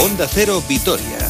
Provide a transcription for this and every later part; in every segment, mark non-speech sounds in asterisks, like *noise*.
Onda Cero Vitoria.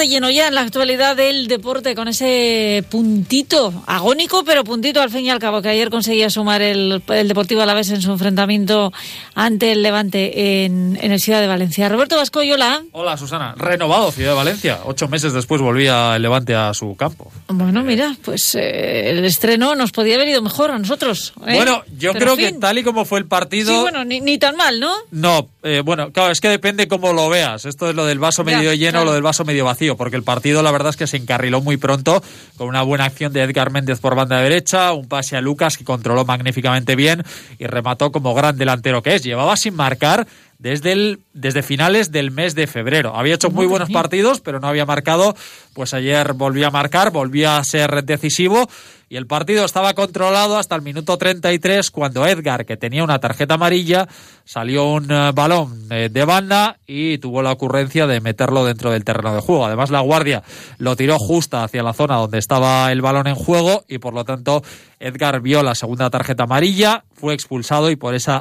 De lleno ya en la actualidad del deporte con ese puntito agónico, pero puntito al fin y al cabo, que ayer conseguía sumar el, el Deportivo Alavés en su enfrentamiento ante el Levante en, en, el Ciudad de Valencia. Roberto Vasco, hola. Hola, Susana. Renovado Ciudad de Valencia. Ocho meses después volvía el Levante a su campo. Bueno, mira, pues eh, el estreno nos podía haber ido mejor a nosotros. ¿eh? Bueno, yo Pero creo que tal y como fue el partido... Sí, bueno, ni, ni tan mal, ¿no? No, eh, bueno, claro, es que depende cómo lo veas. Esto es lo del vaso Ya, medio lleno claro. o lo del vaso medio vacío, porque el partido la verdad es que se encarriló muy pronto con una buena acción de Edgar Méndez por banda derecha, un pase a Lucas que controló magníficamente bien y remató como gran delantero que es. Llevaba sin marcar desde, el, desde finales del mes de febrero. Había hecho muy Madre buenos partidos, pero no había marcado. Pues ayer volvió a marcar, volvió a ser decisivo y el partido estaba controlado hasta el minuto 33 cuando Edgar, que tenía una tarjeta amarilla, salió un eh, balón eh, de banda y tuvo la ocurrencia de meterlo dentro del terreno de juego. Además, la guardia lo tiró justo hacia la zona donde estaba el balón en juego y por lo tanto Edgar vio la segunda tarjeta amarilla, fue expulsado y por esa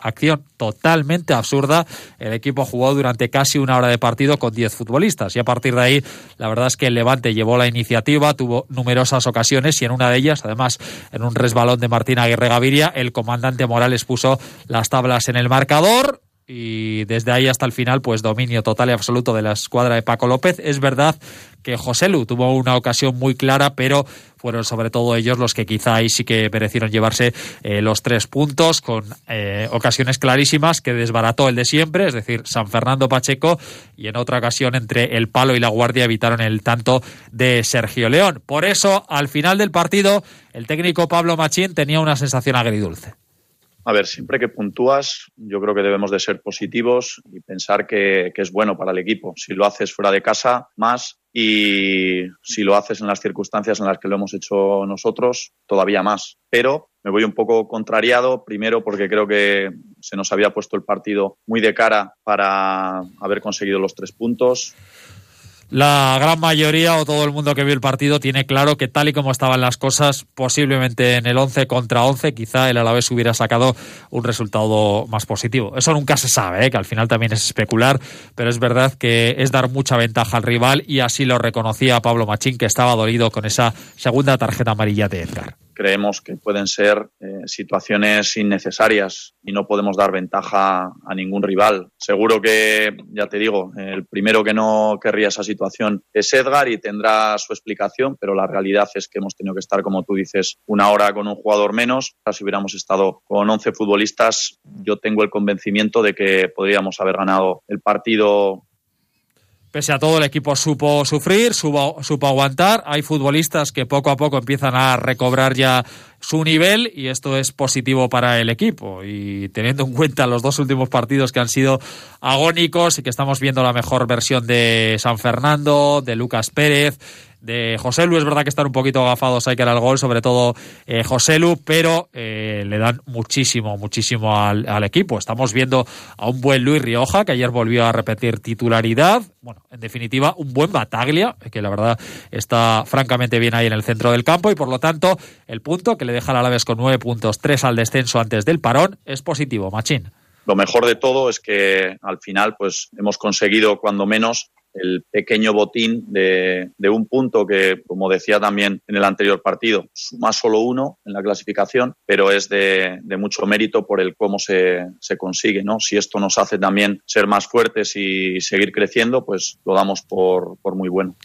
acción totalmente absurda el equipo jugó durante casi una hora de partido con 10 futbolistas. Y a partir de ahí la verdad es que el Levante llevó la iniciativa, tuvo numerosas ocasiones y en una de ellas, además en un resbalón de Martín Aguirre Gaviria, el comandante Morales puso las tablas en el marcador y desde ahí hasta el final, pues dominio total y absoluto de la escuadra de Paco López. Es verdad que José Lu tuvo una ocasión muy clara, pero fueron sobre todo ellos los que quizá ahí sí que merecieron llevarse eh, los tres puntos con eh, ocasiones clarísimas que desbarató el de siempre, es decir, San Fernando Pacheco y en otra ocasión entre el palo y la guardia evitaron el tanto de Sergio León. Por eso, al final del partido, el técnico Pablo Machín tenía una sensación agridulce. A ver, siempre que puntúas, yo creo que debemos de ser positivos y pensar que, que, es bueno para el equipo. Si lo haces fuera de casa, más. Y si lo haces en las circunstancias en las que lo hemos hecho nosotros, todavía más. Pero me voy un poco contrariado, primero porque creo que se nos había puesto el partido muy de cara para haber conseguido los tres puntos. La gran mayoría o todo el mundo que vio el partido tiene claro que tal y como estaban las cosas, posiblemente en el 11 contra 11, quizá el Alavés hubiera sacado un resultado más positivo. Eso nunca se sabe, ¿eh? que al final también es especular, pero es verdad que es dar mucha ventaja al rival y así lo reconocía Pablo Machín, que estaba dolido con esa segunda tarjeta amarilla de Edgar creemos que pueden ser eh, situaciones innecesarias y no podemos dar ventaja a ningún rival. Seguro que, ya te digo, el primero que no querría esa situación es Edgar y tendrá su explicación, pero la realidad es que hemos tenido que estar, como tú dices, una hora con un jugador menos. Si hubiéramos estado con 11 futbolistas, yo tengo el convencimiento de que podríamos haber ganado el partido Pese a todo, el equipo supo sufrir, supo, supo, aguantar. Hay futbolistas que poco a poco empiezan a recobrar ya su nivel y esto es positivo para el equipo. Y teniendo en cuenta los dos últimos partidos que han sido agónicos y que estamos viendo la mejor versión de San Fernando, de Lucas Pérez, de José Lu, es verdad que están un poquito agafados hay que el gol, sobre todo eh, José Lu, pero eh, le dan muchísimo, muchísimo al, al, equipo. Estamos viendo a un buen Luis Rioja, que ayer volvió a repetir titularidad. Bueno, en definitiva, un buen Bataglia, que la verdad está francamente bien ahí en el centro del campo y por lo tanto el punto que le deja al Alavés con nueve puntos, tres al descenso antes del parón, es positivo, Machín. Lo mejor de todo es que al final pues hemos conseguido cuando menos el pequeño botín de, un punto que, como decía también en el anterior partido, suma solo uno en la clasificación, pero es de, de mucho mérito por el cómo se, se, consigue. ¿no? Si esto nos hace también ser más fuertes y seguir creciendo, pues lo damos por, por muy bueno.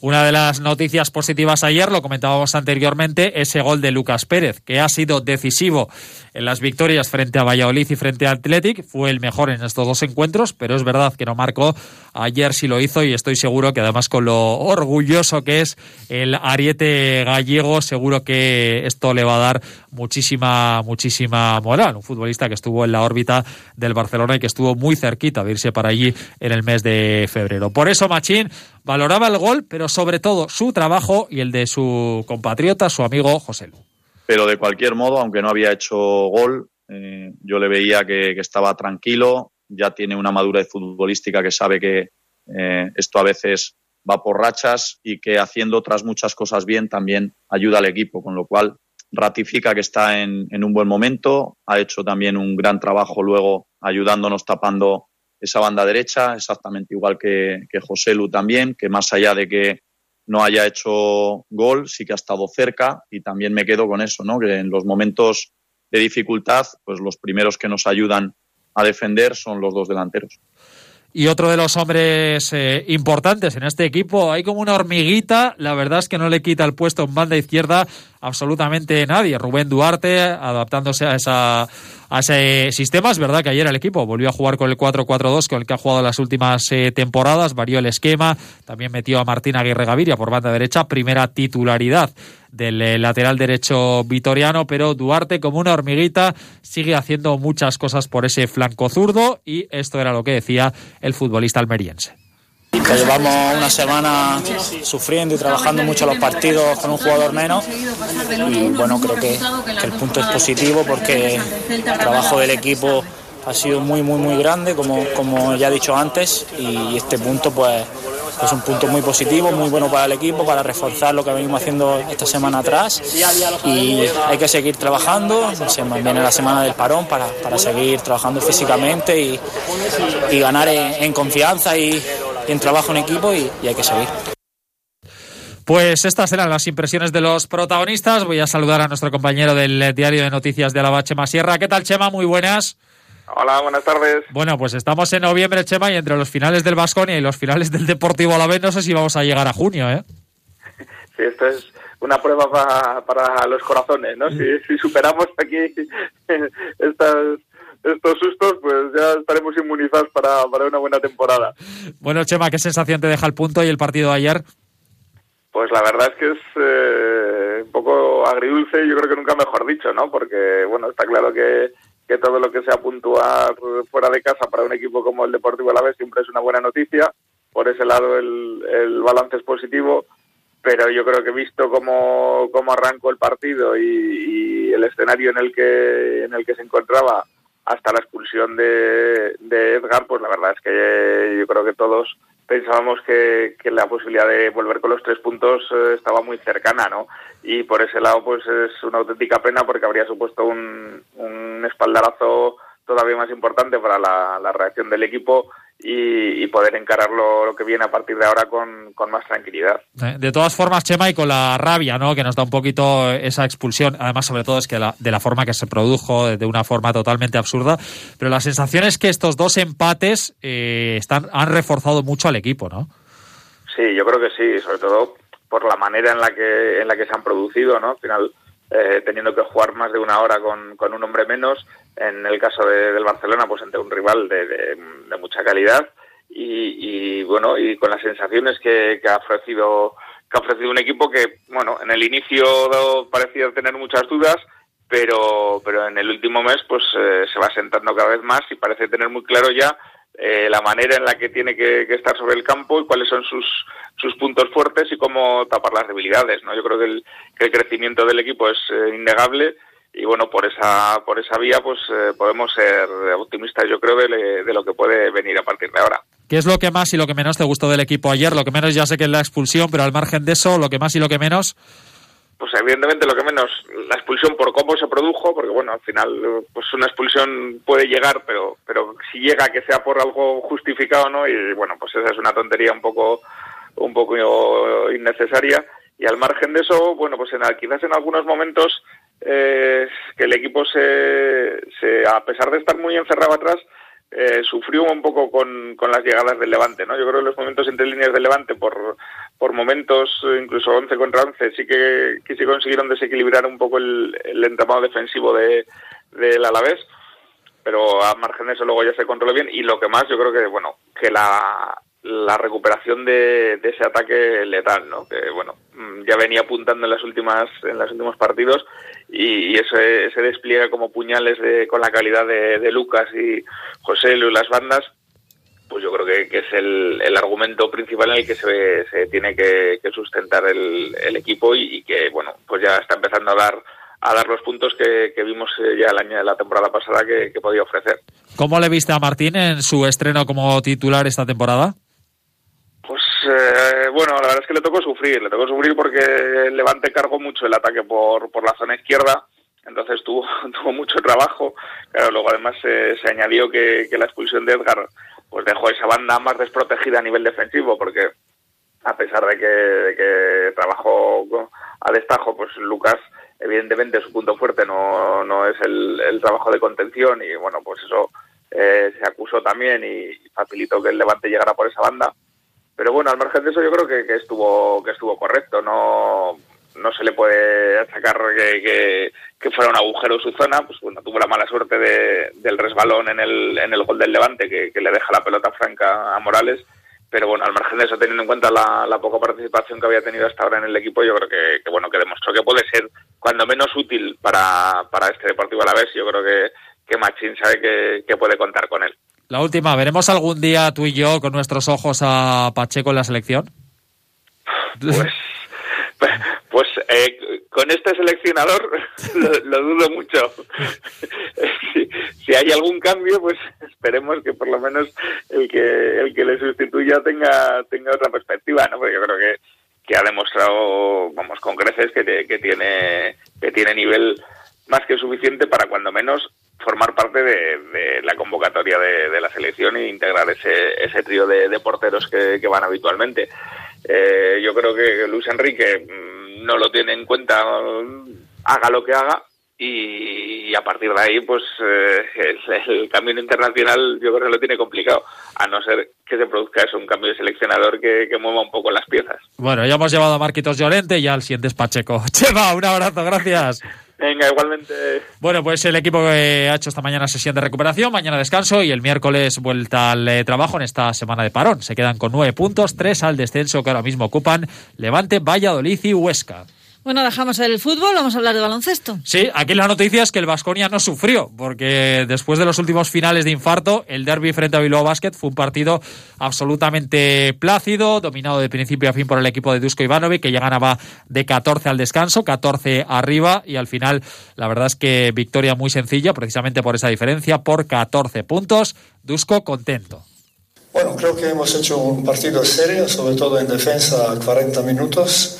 Una de las noticias positivas ayer, lo comentábamos anteriormente, ese gol de Lucas Pérez, que ha sido decisivo en las victorias frente a Valladolid y frente a Athletic. Fue el mejor en estos dos encuentros, pero es verdad que no marcó. Ayer sí lo hizo y estoy seguro que además con lo orgulloso que es el ariete gallego, seguro que esto le va a dar muchísima, muchísima moral. Un futbolista que estuvo en la órbita del Barcelona y que estuvo muy cerquita de irse para allí en el mes de febrero. Por eso Machín valoraba el gol, pero sobre todo su trabajo y el de su compatriota, su amigo José Lu. Pero de cualquier modo, aunque no había hecho gol, eh, yo le veía que, estaba tranquilo, ya tiene una madurez futbolística que sabe que eh, esto a veces va por rachas y que haciendo otras muchas cosas bien también ayuda al equipo, con lo cual ratifica que está en, un buen momento, ha hecho también un gran trabajo luego ayudándonos tapando esa banda derecha, exactamente igual que, que José Lu también, que más allá de que no haya hecho gol, sí que ha estado cerca y también me quedo con eso, ¿no? que en los momentos de dificultad, pues los primeros que nos ayudan a defender son los dos delanteros y otro de los hombres eh, importantes en este equipo. Hay como una hormiguita, la verdad es que no le quita el puesto en banda izquierda absolutamente nadie. Rubén Duarte adaptándose a, esa, a ese sistema. Es verdad que ayer el equipo volvió a jugar con el 4-4-2 con el que ha jugado las últimas eh, temporadas, varió el esquema, también metió a Martín Aguirre Gaviria por banda derecha, primera titularidad del eh, lateral derecho vitoriano, pero Duarte como una hormiguita sigue haciendo muchas cosas por ese flanco zurdo. Y esto era lo que decía el futbolista almeriense. Llevamos una semana sufriendo y trabajando mucho los partidos con un jugador menos. Y bueno, creo que, el punto es positivo porque el trabajo del equipo ha sido muy, muy, muy grande, como, como ya he dicho antes, y este punto pues es un punto muy positivo, muy bueno para el equipo, para reforzar lo que venimos haciendo esta semana atrás. Y hay que seguir trabajando, se viene la semana del parón para, para seguir trabajando físicamente y, y ganar en, confianza y, en trabajo en equipo y, y hay que seguir. Pues estas eran las impresiones de los protagonistas. Voy a saludar a nuestro compañero del diario de noticias de Alaba, Chema Sierra. ¿Qué tal, Chema? Muy buenas. Hola, buenas tardes. Bueno, pues estamos en noviembre, Chema, y entre los finales del Vasconia y los finales del Deportivo Alavés no sé si vamos a llegar a junio, ¿eh? Sí, esto es una prueba para, los corazones, ¿no? Si, superamos aquí *laughs* estos sustos, pues ya estaremos inmunizados para, una buena temporada. Bueno, Chema, ¿qué sensación te deja el punto y el partido de ayer? Pues la verdad es que es eh, un poco agridulce, yo creo que nunca mejor dicho, ¿no? Porque, bueno, está claro que que todo lo que sea puntuar fuera de casa para un equipo como el Deportivo Alavés siempre es una buena noticia. Por ese lado el, balance es positivo, pero yo creo que visto cómo, cómo arrancó el partido y, el escenario en el que en el que se encontraba hasta la expulsión de, de Edgar, pues la verdad es que yo creo que todos pensábamos que, la posibilidad de volver con los tres puntos eh, estaba muy cercana, ¿no? Y por ese lado, pues es una auténtica pena porque habría supuesto un, un espaldarazo todavía más importante para la, reacción del equipo y, poder encarar lo, que viene a partir de ahora con, más tranquilidad. Eh, de todas formas, Chema, y con la rabia ¿no? que nos da un poquito esa expulsión, además sobre todo es que de la forma que se produjo, de una forma totalmente absurda, pero la sensación es que estos dos empates eh, están, han reforzado mucho al equipo, ¿no? Sí, yo creo que sí, sobre todo por la manera en la que, en la que se han producido, ¿no? Al final eh, teniendo que jugar más de una hora con, con un hombre menos. En el caso de, del Barcelona, pues ante un rival de, de, mucha calidad y, bueno, y con las sensaciones que, que, ha ofrecido que ha ofrecido un equipo que, bueno, en el inicio parecía tener muchas dudas, pero, pero en el último mes pues eh, se va sentando cada vez más y parece tener muy claro ya eh, la manera en la que tiene que, estar sobre el campo y cuáles son sus, sus puntos fuertes y cómo tapar las debilidades. ¿no? Yo creo que el, crecimiento del equipo es eh, innegable y bueno, por esa, por esa vía pues eh, podemos ser optimistas yo creo de, de, lo que puede venir a partir de ahora. ¿Qué es lo que más y lo que menos te gustó del equipo ayer? Lo que menos ya sé que es la expulsión, pero al margen de eso, lo que más y lo que menos pues evidentemente lo que menos la expulsión por cómo se produjo porque bueno al final pues una expulsión puede llegar pero pero si llega que sea por algo justificado no y bueno pues esa es una tontería un poco un poco innecesaria. Y al margen de eso bueno pues en, quizás en algunos momentos eh, que el equipo se, se a pesar de estar muy encerrado atrás eh, sufrió un poco con, con, las llegadas del Levante, ¿no? Yo creo que los momentos entre líneas del Levante, por, por momentos, incluso 11 contra 11, sí que, que sí consiguieron desequilibrar un poco el, el entramado defensivo de, del Alavés, pero a margen de eso luego ya se controló bien y lo que más yo creo que, bueno, que la, la recuperación de, de, ese ataque letal, ¿no? Que bueno, ya venía apuntando en las últimas en los últimos partidos y, ese, ese despliegue como puñales de, con la calidad de, de Lucas y José y las bandas, pues yo creo que, que es el, el, argumento principal en el que se, se tiene que, sustentar el, el equipo y, y, que bueno, pues ya está empezando a dar a dar los puntos que, que vimos eh, ya el año de la temporada pasada que, que podía ofrecer. ¿Cómo le viste a Martín en su estreno como titular esta temporada? Eh, bueno, la verdad es que le tocó sufrir, le tocó sufrir porque el Levante cargó mucho el ataque por, por la zona izquierda, entonces tuvo, *laughs* tuvo mucho trabajo. Claro, luego además se añadió que, la expulsión de Edgar pues dejó esa banda más desprotegida a nivel defensivo, porque a pesar de que, de que trabajó a destajo, pues Lucas evidentemente su punto fuerte no, no es el, el trabajo de contención y bueno, pues eso eh, se acusó también y facilitó que el Levante llegara por esa banda. Pero bueno, al margen de eso yo creo que, que estuvo que estuvo correcto. No no se le puede achacar que, que, fuera un agujero su zona. Pues bueno, tuvo la mala suerte de, del resbalón en el, en el gol del Levante que, le deja la pelota franca a Morales pero bueno, al margen de eso, teniendo en cuenta la, la, poca participación que había tenido hasta ahora en el equipo, yo creo que, que, bueno que demostró que puede ser cuando menos útil para, para este Deportivo a la vez. Yo creo que, que Machín sabe que, puede contar con él. La última, ¿veremos algún día tú y yo con nuestros ojos a Pacheco en la selección? Pues, pues eh, con este seleccionador *laughs* lo, dudo mucho. si, hay algún cambio, pues esperemos que por lo menos el que el que le sustituya tenga tenga otra perspectiva, ¿no? Porque yo creo que, que ha demostrado, vamos, con creces que, que tiene que tiene nivel más que suficiente para cuando menos formar parte de, la convocatoria de, la selección e integrar ese, ese trío de, porteros que, van habitualmente. Eh, yo creo que Luis Enrique mm, no lo tiene en cuenta, haga lo que haga, y, a partir de ahí, pues eh, el, camino internacional yo creo que lo tiene complicado, a no ser que se produzca eso, un cambio de seleccionador que, mueva un poco las piezas. Bueno, ya hemos llevado a Marquitos Llorente y al siguiente es Pacheco. *laughs* Cheva, un abrazo, gracias. Venga, igualmente. Bueno, pues el equipo que ha hecho esta mañana sesión de recuperación, mañana descanso y el miércoles vuelta al eh, trabajo en esta semana de parón. Se quedan con nueve puntos, tres al descenso que ahora mismo ocupan Levante, Valladolid y Huesca. Bueno, dejamos el fútbol, vamos a hablar de baloncesto. Sí, aquí la noticia es que el Vasconia no sufrió, porque después de los últimos finales de infarto, el derby frente a Bilbao Basket fue un partido absolutamente plácido, dominado de principio a fin por el equipo de Dusko Ivanovic, que ya ganaba de 14 al descanso, 14 arriba, y al final la verdad es que victoria muy sencilla, precisamente por esa diferencia, por 14 puntos. Dusko contento. Bueno, creo que hemos hecho un partido serio, sobre todo en defensa, 40 minutos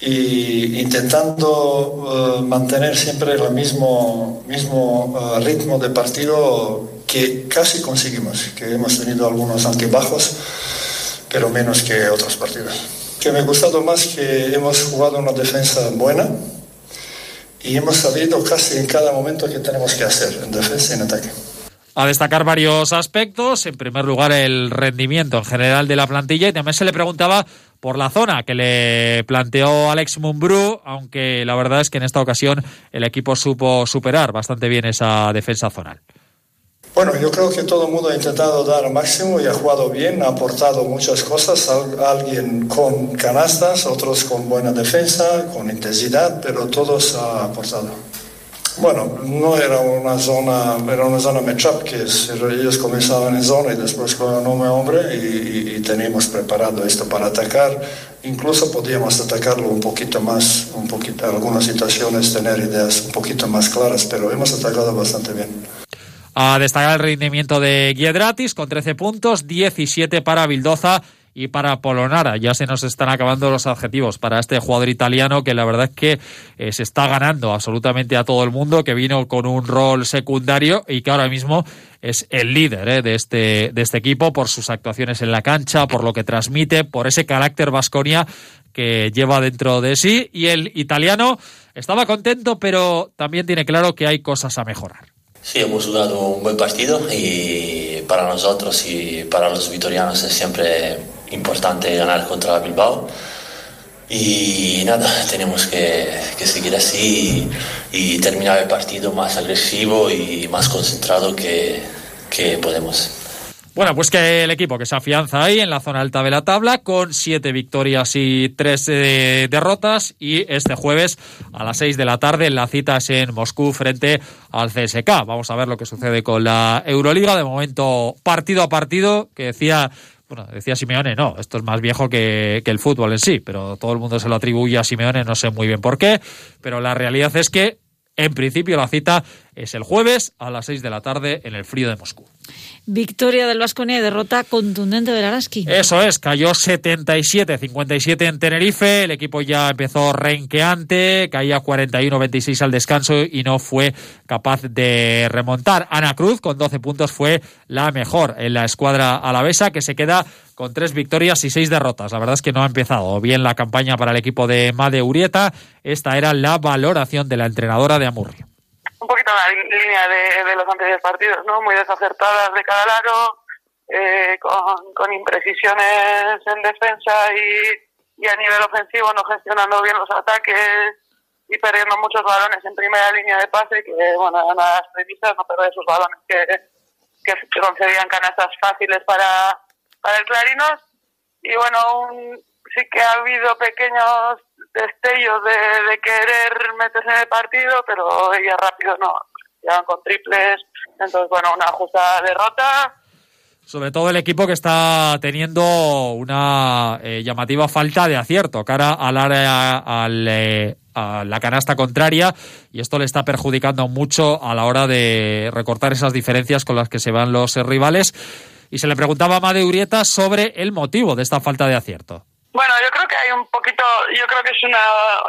y intentando uh, mantener siempre el mismo, mismo uh, ritmo de partido que casi conseguimos, que hemos tenido algunos altibajos, pero menos que otros partidos. Que me ha gustado más que hemos jugado una defensa buena y hemos sabido casi en cada momento que tenemos que hacer, en defensa y en ataque. A destacar varios aspectos. En primer lugar, el rendimiento en general de la plantilla y también se le preguntaba por la zona que le planteó Alex Mumbrú, aunque la verdad es que en esta ocasión el equipo supo superar bastante bien esa defensa zonal. Bueno, yo creo que todo el mundo ha intentado dar máximo y ha jugado bien, ha aportado muchas cosas, alguien con canastas, otros con buena defensa, con intensidad, pero todos ha aportado. Bueno, no era una zona, era una zona matchup que ellos comenzaban en zona y después con hombre a hombre y, teníamos preparado esto para atacar. Incluso podíamos atacarlo un poquito más, un poquito, algunas situaciones tener ideas un poquito más claras, pero hemos atacado bastante bien. A destacar el rendimiento de Giedratis con 13 puntos, 17 para Bildoza y para Polonara. Ya se nos están acabando los adjetivos para este jugador italiano que la verdad es que eh, se está ganando absolutamente a todo el mundo, que vino con un rol secundario y que ahora mismo es el líder eh, de, este, de este equipo por sus actuaciones en la cancha, por lo que transmite, por ese carácter vasconia que lleva dentro de sí. Y el italiano estaba contento, pero también tiene claro que hay cosas a mejorar. Sí, hemos jugado un buen partido y para nosotros y para los vitorianos es siempre importante ganar contra Bilbao. Y nada, tenemos que, seguir así y, terminar el partido más agresivo y más concentrado que, que podemos. Bueno, pues que el equipo que se afianza ahí en la zona alta de la tabla con siete victorias y tres eh, derrotas y este jueves a las seis de la tarde la cita es en Moscú frente al CSK. Vamos a ver lo que sucede con la Euroliga. De momento, partido a partido, que decía bueno, decía Simeone, no, esto es más viejo que, el fútbol en sí, pero todo el mundo se lo atribuye a Simeone, no sé muy bien por qué, pero la realidad es que, en principio, la cita es el jueves a las 6 de la tarde en el frío de Moscú. Victoria del Vasconia y derrota contundente del Araski. Eso es, cayó 77-57 en Tenerife, el equipo ya empezó renqueante, caía 41-26 al descanso y no fue capaz de remontar. Ana Cruz con 12 puntos fue la mejor en la escuadra alavesa que se queda con tres victorias y seis derrotas. La verdad es que no ha empezado bien la campaña para el equipo de Made Urieta. Esta era la valoración de la entrenadora de Amurrio un poquito la línea de, los anteriores partidos, ¿no? Muy desacertadas de cada lado, eh, con, imprecisiones en defensa y, a nivel ofensivo no gestionando bien los ataques y perdiendo muchos balones en primera línea de pase, que bueno, eran las premisas, no perder esos balones que, que concedían canastas fáciles para, para el Clarinos. Y bueno, un, sí que ha habido pequeños destellos de, querer meterse en el partido, pero ella rápido no, llegan con triples, entonces bueno, una justa derrota. Sobre todo el equipo que está teniendo una eh, llamativa falta de acierto cara al área, eh, a la canasta contraria y esto le está perjudicando mucho a la hora de recortar esas diferencias con las que se van los rivales. Y se le preguntaba a Made Urieta sobre el motivo de esta falta de acierto. Bueno, yo creo que hay un poquito, yo creo que es una,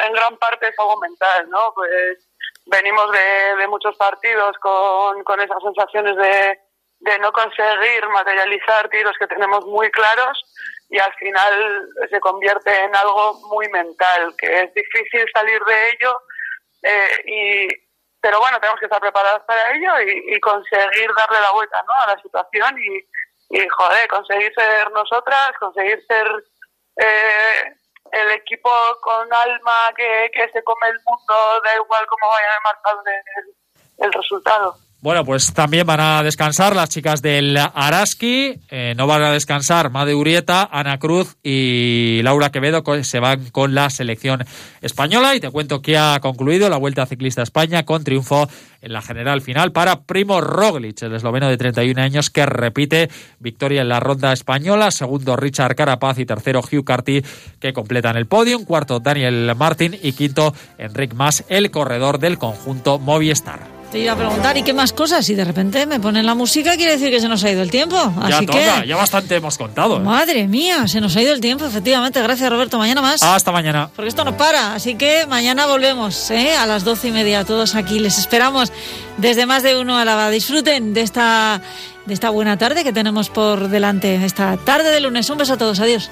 en gran parte es algo mental, ¿no? Pues venimos de, muchos partidos con, con esas sensaciones de, de no conseguir materializar tiros que tenemos muy claros y al final se convierte en algo muy mental, que es difícil salir de ello, eh, y, pero bueno, tenemos que estar preparados para ello y, conseguir darle la vuelta ¿no? a la situación y, joder, conseguir ser nosotras, conseguir ser eh, el equipo con alma que, se come el mundo, da igual cómo vaya a marcar el resultado. Bueno, pues también van a descansar las chicas del Araski, eh, no van a descansar Made Urieta, Ana Cruz y Laura Quevedo, se van con la selección española. Y te cuento que ha concluido la Vuelta Ciclista España con triunfo en la general final para Primo Roglic, el esloveno de 31 años que repite victoria en la ronda española, segundo Richard Carapaz. Y tercero Hugh Carty que completan el podium, cuarto Daniel Martin y quinto Enric Mas, el corredor del conjunto Movistar. Te iba a preguntar, ¿y qué más cosas? Y de repente me ponen la música, quiere decir que se nos ha ido el tiempo. Así ya toca, ya bastante hemos contado. ¿eh? Madre mía, se nos ha ido el tiempo, efectivamente. Gracias, Roberto. Mañana más. Hasta mañana. Porque esto no para, así que mañana volvemos ¿eh? a las doce y media, todos aquí. Les esperamos desde más de uno a la Disfruten de esta, de esta buena tarde que tenemos por delante, esta tarde de lunes. Un beso a todos, adiós.